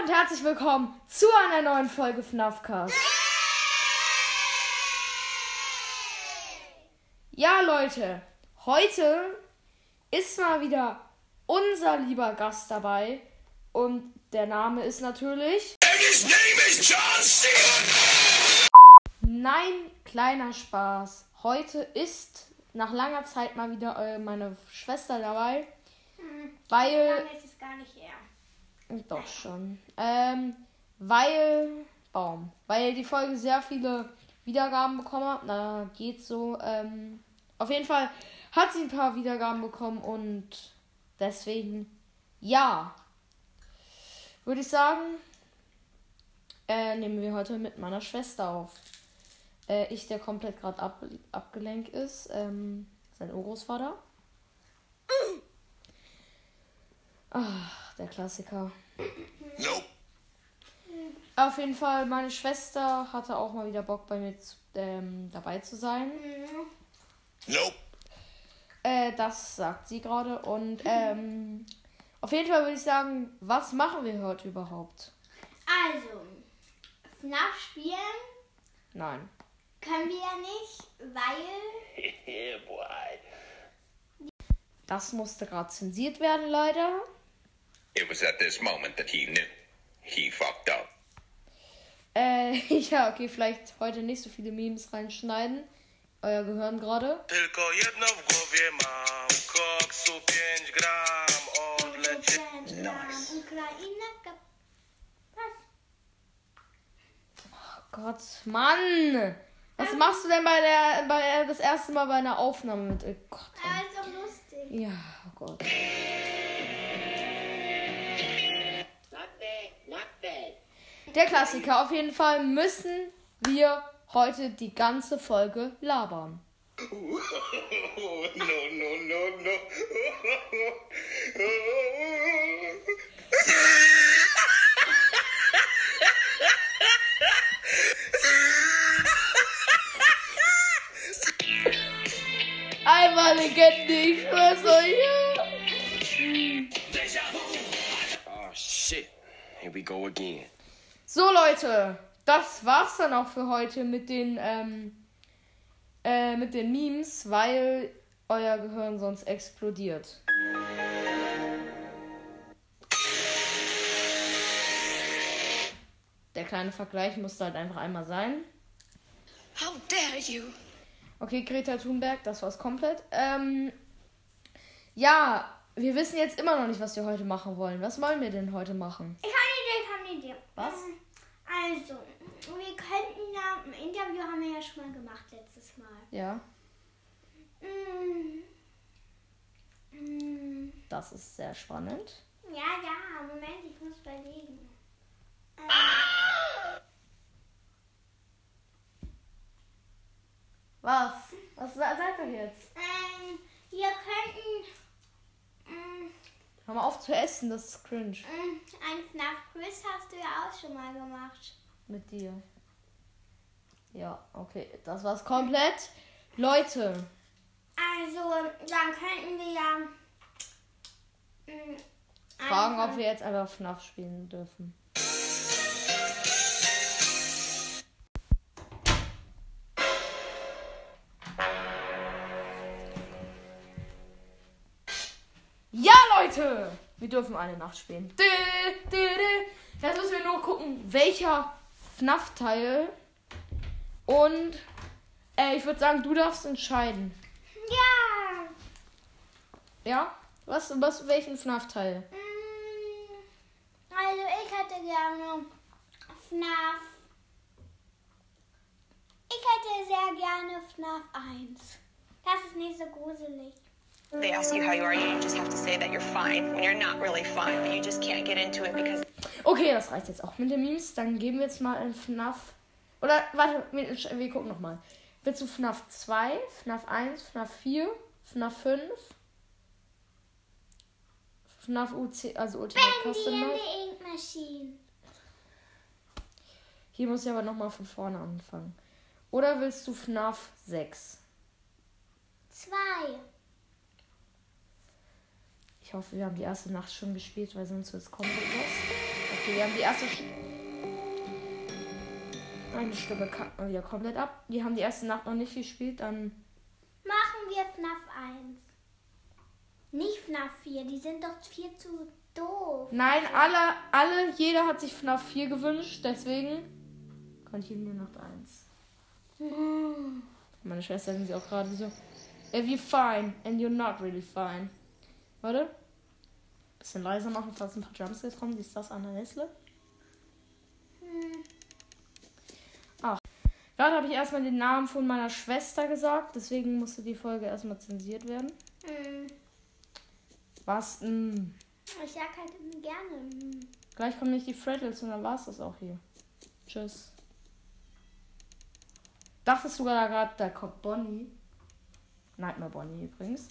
und herzlich willkommen zu einer neuen Folge FNAFcast. Ja, Leute, heute ist mal wieder unser lieber Gast dabei und der Name ist natürlich. Nein, kleiner Spaß. Heute ist nach langer Zeit mal wieder äh, meine Schwester dabei, weil Lange ist es gar nicht her. Doch schon. Ähm, weil. Baum. Weil die Folge sehr viele Wiedergaben bekommen hat. Na, geht so. Ähm, auf jeden Fall hat sie ein paar Wiedergaben bekommen und deswegen ja. Würde ich sagen, äh, nehmen wir heute mit meiner Schwester auf. Äh, ich, der komplett gerade ab, abgelenkt ist. Ähm, sein Urgroßvater. Ach, der Klassiker. Nope. Auf jeden Fall, meine Schwester hatte auch mal wieder Bock bei mir zu, ähm, dabei zu sein. Nope. Äh, das sagt sie gerade. Und ähm, auf jeden Fall würde ich sagen, was machen wir heute überhaupt? Also, FNAF spielen Nein. können wir ja nicht, weil. Das musste gerade zensiert werden, leider. It was at this moment that he knew. He fucked up. Äh, ja, okay, vielleicht heute nicht so viele Memes reinschneiden. Euer Gehirn gerade. Tylko jedno w głowie mam, koksu 5 gram, odleci... Nice. Oh Gott, Mann! Was machst du denn bei der, bei das erste Mal bei einer Aufnahme mit? Oh Gott. Ah, ist doch lustig. Ja, oh Gott. Der Klassiker. Auf jeden Fall müssen wir heute die ganze Folge labern. Oh, no, no, no, no. Einmal Legende, ich schwör's euch. Oh shit. Here we go again. So, Leute. Das war's dann auch für heute mit den, ähm, äh, mit den Memes, weil euer Gehirn sonst explodiert. Der kleine Vergleich musste halt einfach einmal sein. How dare you? Okay, Greta Thunberg, das war's komplett. Ähm, ja, wir wissen jetzt immer noch nicht, was wir heute machen wollen. Was wollen wir denn heute machen? Ich Idee. Was? Ähm, Also, wir könnten ja. Ein Interview haben wir ja schon mal gemacht letztes Mal. Ja, Mm. Mm. das ist sehr spannend. Ja, ja, Moment, ich muss überlegen. Ähm, Was? Was sa- sagt ihr jetzt? ähm, wir könnten. Hör mal auf zu essen, das ist cringe. mm, ein FNAF-Quiz hast du ja auch schon mal gemacht. Mit dir. Ja, okay, das war's komplett. Leute, Also, dann könnten wir ja. mm, fragen, ob wir jetzt einfach FNAF spielen dürfen. Wir dürfen eine Nacht spielen. Jetzt müssen wir nur gucken, welcher FNAF-Teil. Und äh, ich würde sagen, du darfst entscheiden. Ja! Ja? Was, was welchen FNAF-Teil? Mm, Also, ich hätte gerne FNAF. Ich hätte sehr gerne FNAF 1. Das ist nicht so gruselig. They ask you how you are, you just have to say that you're fine when you're not really fine, but you just can't get into it because Okay, das reicht jetzt auch mit den Memes. Dann geben wir jetzt mal ein FNAF. Oder, warte, wir, wir gucken nochmal. Willst du FNAF 2, FNAF 1, FNAF 4, FNAF 5, FNAF UC, also Ultimate Bendy Custom in Mode? the Ink Machine. Hier muss ich aber nochmal von vorne anfangen. Oder willst du FNAF 6? 2. Ich hoffe, wir haben die erste Nacht schon gespielt, weil sonst wird es komplett los. Okay. Wir haben die erste. Sch Meine Stimme kackt mal wieder komplett ab. Die haben die erste Nacht noch nicht gespielt, dann. Machen wir FNAF 1. Nicht FNAF 4, die sind doch viel zu doof. Nein, alle, alle, jeder hat sich FNAF 4 gewünscht, deswegen. Continue Nacht 1. Meine Schwester sind sie auch gerade so. If you're fine and you're not really fine. Warte. Bisschen leiser machen, falls ein paar Jumpscares kommen. Die ist das an der Nestle. Ach. Gerade habe ich erstmal den Namen von meiner Schwester gesagt, deswegen musste die Folge erstmal zensiert werden. Hm, Was? Mm. Ich sag halt gerne. hm. Gleich kommen nicht die Freddles und dann war es das auch hier. Tschüss. Dachtest du gerade, da kommt Bonnie? Nightmare Bonnie übrigens.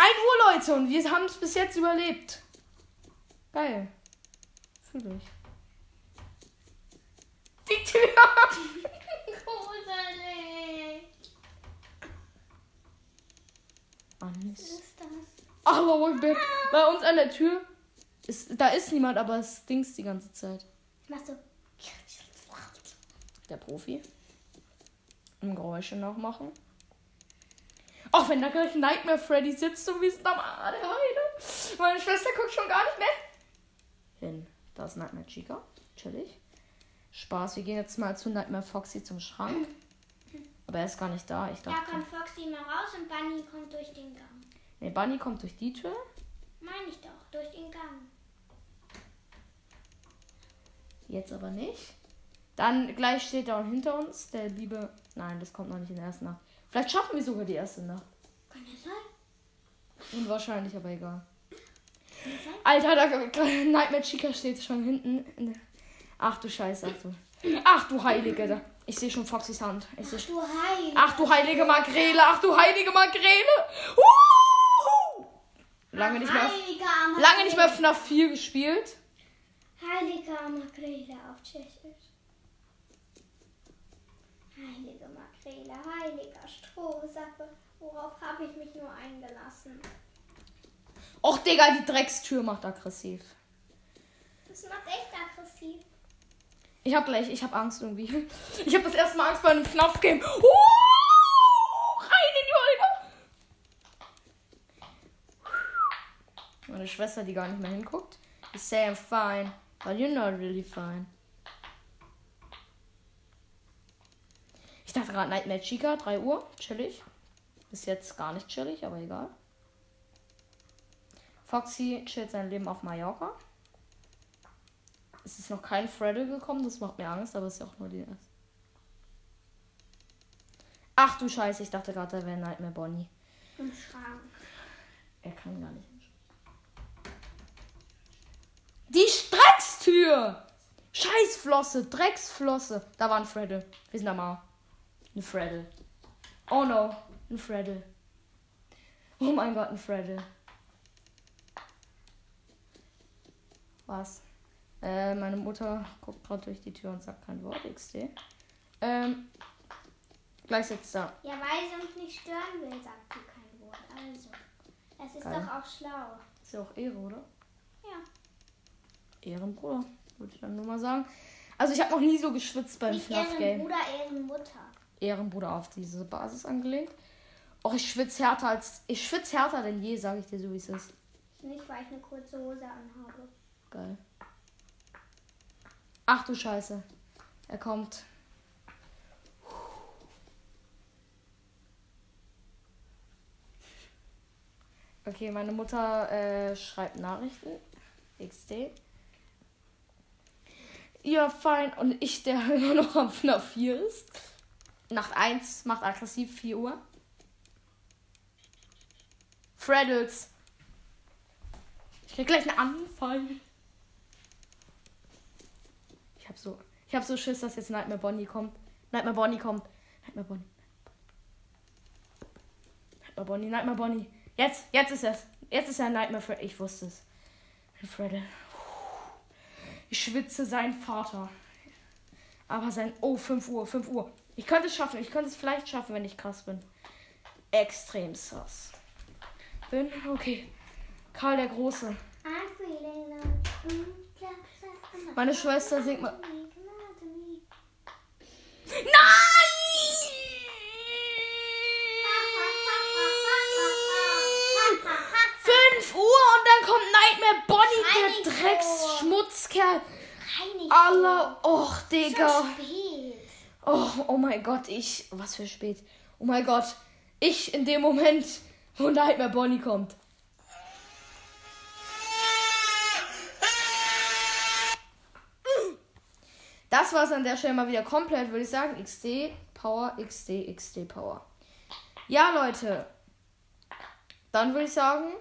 1 Uhr, Leute, und wir haben es bis jetzt überlebt. Geil. Fühle ich. Die Tür. Gruselig. Ah, Was ist das? Aber bei uns an der Tür ist, da ist niemand, aber es dingst die ganze Zeit. Ich mach so. Der Profi. Und Geräusche nachmachen. Auch wenn da gleich Nightmare Freddy sitzt und wir sind am Heide. Meine Schwester guckt schon gar nicht mehr hin. Da ist Nightmare Chica. Chillig. Spaß, wir gehen jetzt mal zu Nightmare Foxy zum Schrank. Aber er ist gar nicht da. Ich Da dachte. kommt Foxy mal raus und Bunny kommt durch den Gang. Nee, Bunny kommt durch die Tür. Meine ich doch, durch den Gang. Jetzt aber nicht. Dann gleich steht er hinter uns. Der liebe. Nein, das kommt noch nicht in der ersten Nacht. Vielleicht schaffen wir sogar die erste Nacht. Kann das sein? Unwahrscheinlich, aber egal. Alter, da Nightmare Chica steht schon hinten. Ach du Scheiße, ach du. Ach du Heilige. Da. Ich sehe schon Foxys Hand. Ich schon. Du Heil. Ach du heilige Makrele, ach du heilige Makrele. Uhu! Lange nicht mehr, lange nicht mehr FNAF 4 gespielt. Heiliger Makrele auf Tschechisch. Heilige Makrele, heiliger Strohsappe. Worauf habe ich mich nur eingelassen? Och Digga, die Dreckstür macht aggressiv. Das macht echt aggressiv. Ich hab gleich, ich hab Angst irgendwie. Ich hab das erste Mal Angst bei einem FNAF-Game. Uh, rein in die Olga. Meine Schwester, die gar nicht mehr hinguckt. Ich say I'm fine, but you're not really fine. Ich dachte gerade Nightmare Chica, 3 Uhr, chillig. Bis jetzt gar nicht chillig, aber egal. Foxy chillt sein Leben auf Mallorca. Es ist noch kein Freddle gekommen, das macht mir Angst, aber es ist ja auch nur die erste. Ach du Scheiße, ich dachte gerade, da wäre Nightmare Bonnie. Im Schrank. Er kann gar nicht. Die Dreckstür! Scheißflosse, Drecksflosse. Da war ein Freddle. Wir sind da mal. Ein Freddle. Oh no, ein Freddle. Oh mein Gott, ein Freddle. Was? Äh, meine Mutter guckt gerade durch die Tür und sagt kein Wort, XD. Ähm, gleich sitzt da. Ja, weil sie uns nicht stören will, sagt sie kein Wort. Also, es ist Geil. doch auch schlau. Ist ja auch Ehre, oder? Ja. Ehrenbruder, würde ich dann nur mal sagen. Also ich habe noch nie so geschwitzt beim FNAF-Game. Ehrenbruder, Ehrenmutter. Ehrenbruder auf diese Basis angelegt. Och, ich schwitze härter als. Ich schwitze härter denn je, sage ich dir so, wie es ist. Nicht, weil ich eine kurze Hose anhabe. Geil. Ach du Scheiße. Er kommt. Okay, meine Mutter äh, schreibt Nachrichten. XD. Ja, fein. Und ich, der immer noch am FNAF 4 ist. Nacht 1 macht aggressiv 4 Uhr. Freddles. Ich krieg gleich einen Anfall. Ich hab so, ich hab so Schiss, dass jetzt Nightmare Bonnie kommt. Nightmare Bonnie kommt. Nightmare Bonnie. Nightmare Bonnie, Nightmare Bonnie. Jetzt, jetzt ist es. Jetzt ist er Nightmare Fred. Ich wusste es. Freddle. Ich schwitze sein Vater. Aber sein. Oh, 5 Uhr, 5 Uhr. Ich könnte es schaffen. Ich könnte es vielleicht schaffen, wenn ich krass bin. Extrem sass. Bin, okay. Karl der Große. Meine Schwester singt mal. Nein! 5 Uhr und dann kommt Nightmare Bonnie, der Drecksschmutzkerl. Rein nicht Aller, och, so Digga. spät. Oh, oh mein Gott, ich. Was für spät. Oh mein Gott. Ich in dem Moment, wo Nightmare Bonnie kommt. Das war's an der Stelle mal wieder komplett, würde ich sagen. XD, Power, XD, XD, Power. Ja, Leute. Dann würde ich sagen,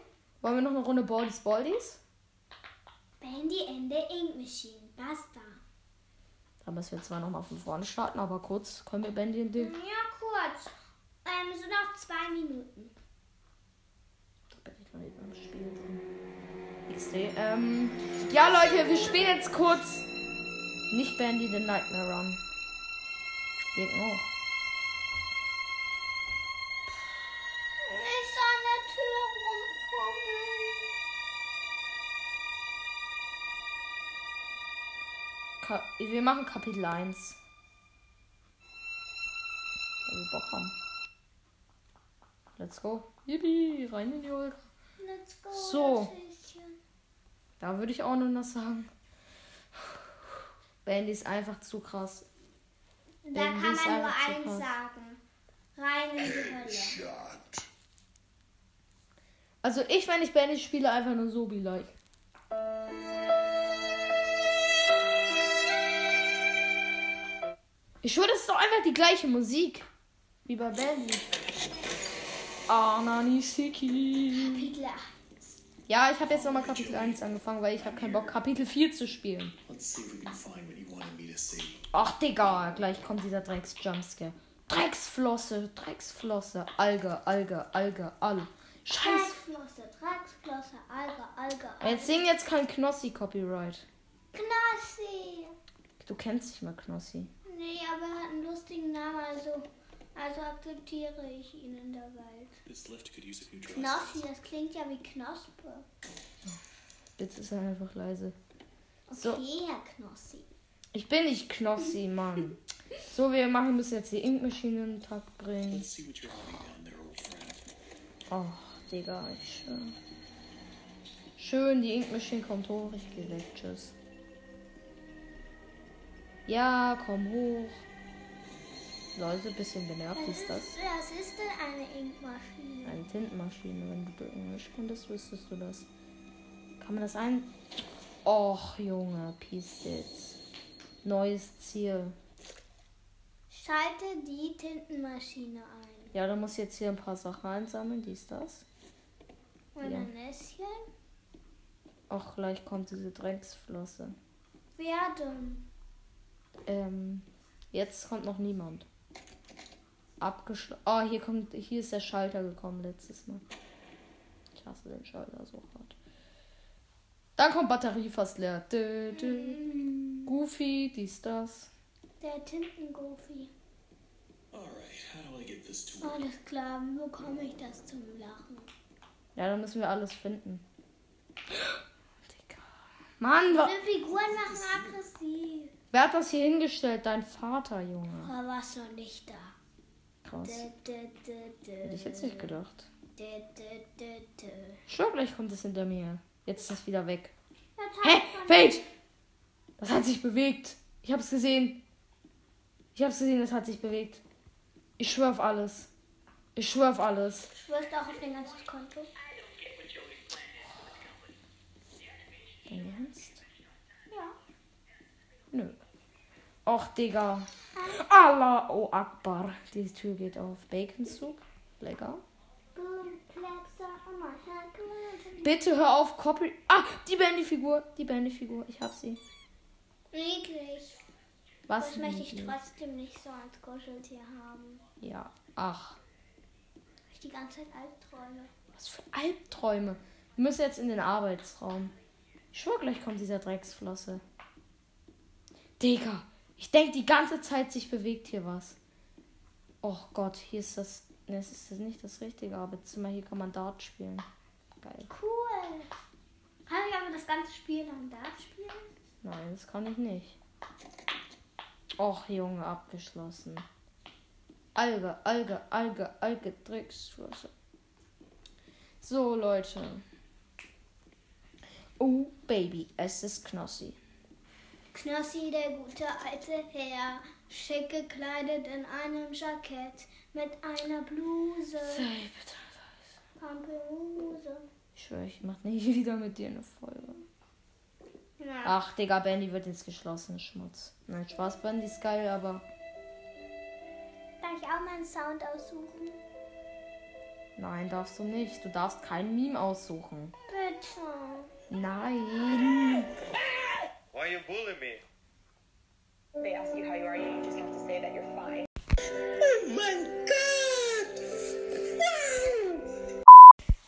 wollen wir noch eine Runde Baldies Baldies? Bandy Ende Ink Machine. Basta. Da müssen wir zwar nochmal von vorne starten, aber kurz können wir Bandy in den. Ja, kurz. Ähm, so noch zwei Minuten. Da bin ich noch nicht beim Spiel drin. XD. Ähm, ja, Leute, wir spielen jetzt kurz. Nicht Bandy, den Nightmare Run. Den auch. Ka wir machen Kapitel 1. Weil wir Bock haben. Let's go. Yippie, rein in die Ultra. Let's go. So. Da würde ich auch nur noch sagen. Bandy ist einfach zu krass. Da Bandy kann man nur eins krass. sagen. Rein in die Hölle. Also ich, wenn ich Bandy spiele, einfach nur so be like. Ich schwöre, das ist doch einfach die gleiche Musik. Wie bei Bandy. Ananisiki. Kapitel 8. Ja, ich habe jetzt nochmal Kapitel 1 angefangen, weil ich habe keinen Bock, Kapitel 4 zu spielen. Let's see if we can find what you wanted me to see. Ach, Digga, gleich kommt dieser Drecks-Jumpscare. Drecksflosse, Drecksflosse, Alge, Alge, Alge, All. Scheiß. Drecksflosse, Drecksflosse, Alge, Alge, Alge. Jetzt singen jetzt kein Knossi-Copyright. Knossi. Du kennst nicht mal Knossi. Nee, aber er hat einen lustigen Namen, also, also akzeptiere ich ihn in der Welt. Knossi, das klingt ja wie Knospe. Jetzt ist er einfach leise. Okay, So. Herr Knossi. Ich bin nicht Knossi, Mann. So, wir machen müssen jetzt die Inkmaschine in den Takt bringen. Oh, Digga, ich schwör. Schön, die Inkmaschine kommt hoch. Ich geh weg. Tschüss. Ja, komm hoch. Leute, bisschen genervt ist das. Was ist denn eine Inkmaschine? Eine Tintenmaschine. Wenn du Englisch könntest, wüsstest du das. Kann man das ein... Och, Junge, Peace jetzt. Neues Ziel. Schalte die Tintenmaschine ein. Ja, da muss ich jetzt hier ein paar Sachen einsammeln. Dies, das. Und Ja. ein Näschen. Och, gleich kommt diese Drecksflosse. Wer denn? Ähm, jetzt kommt noch niemand. Abgeschlossen. Oh, hier kommt, hier ist der Schalter gekommen letztes Mal. Ich hasse den Schalter so hart. Dann kommt Batterie fast leer. Dö, dö. Goofy, dies, das. Der Tintengoofy. Alright, how do I get this to work? Alles klar, wie bekomme ich das zum Lachen? Ja, dann müssen wir alles finden. Mann, wa Diese Figuren machen aggressiv. Wer hat das hier hingestellt? Dein Vater, Junge. Aber was noch nicht da? Krass. Hätte ich jetzt nicht gedacht. Schau, gleich kommt es hinter mir. Jetzt ist es wieder weg. Das Hä? von- Wait! Das hat sich bewegt. Ich hab's gesehen. Ich hab's gesehen, es hat sich bewegt. Ich schwör auf alles. Ich schwör auf alles. Schwörst du auch auf dein ganzes Konto? Dein Ernst? Ja. Nö. Och, Digga. Allah, oh Akbar. Die Tür geht auf. Bacon Soup. Lecker. Bitte hör auf, Copy. Ah, die Bandy-Figur. Die Bandy-Figur. Ich hab sie. Niedlich. Was? Das möchte ich trotzdem nicht so als Kuscheltier haben. Ja. Ach. Ich die ganze Zeit Albträume. Was für Albträume. Wir müssen jetzt in den Arbeitsraum. Ich schwör, gleich kommt dieser Drecksflosse. Digga, ich denke die ganze Zeit, sich bewegt hier was. Och Gott, hier ist das. Ne, es ist das nicht das richtige Arbeitszimmer. Hier kann man Dart spielen. Geil. Cool. Kann ich aber das ganze Spiel lang da spielen? Nein, das kann ich nicht. Och, Junge, abgeschlossen. Alge, Alge, Alge, Alge, Drecksstraße. So, Leute. Oh, Baby, es ist Knossi. Knossi, der gute alte Herr, schick gekleidet in einem Jackett mit einer Bluse. Sei bitte. Pampelmuse. Ich schwöre, ich mach nicht wieder mit dir eine Folge. Ja. Ach, Digga, Bandy wird jetzt geschlossen. Schmutz. Nein, Spaß, Bandy ist geil, aber Darf ich auch mal einen Sound aussuchen? nein, darfst du nicht. Du darfst kein Meme aussuchen. Bitte. Nein. Why you bully me? They ask you how you are, you just have to say that you're fine.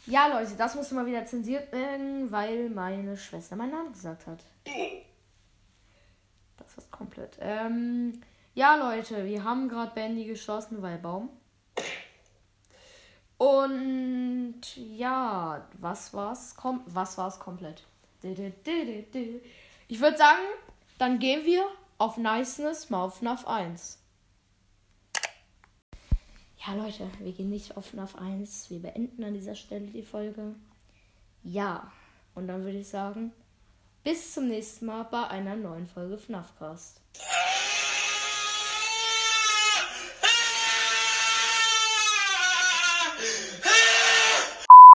Ja, Leute, das muss mal wieder zensiert werden, weil meine Schwester meinen Namen gesagt hat. Das ist komplett. Ähm, ja, Leute, wir haben gerade Bandy geschlossen, weil Baum. Und ja, was war's? Kom was war's komplett? Ich würde sagen, dann gehen wir auf Niceness mal auf NAF 1. Ja, Leute, wir gehen nicht auf NAF 1. Wir beenden an dieser Stelle die Folge. Ja, und dann würde ich sagen, bis zum nächsten Mal bei einer neuen Folge FNAFcast.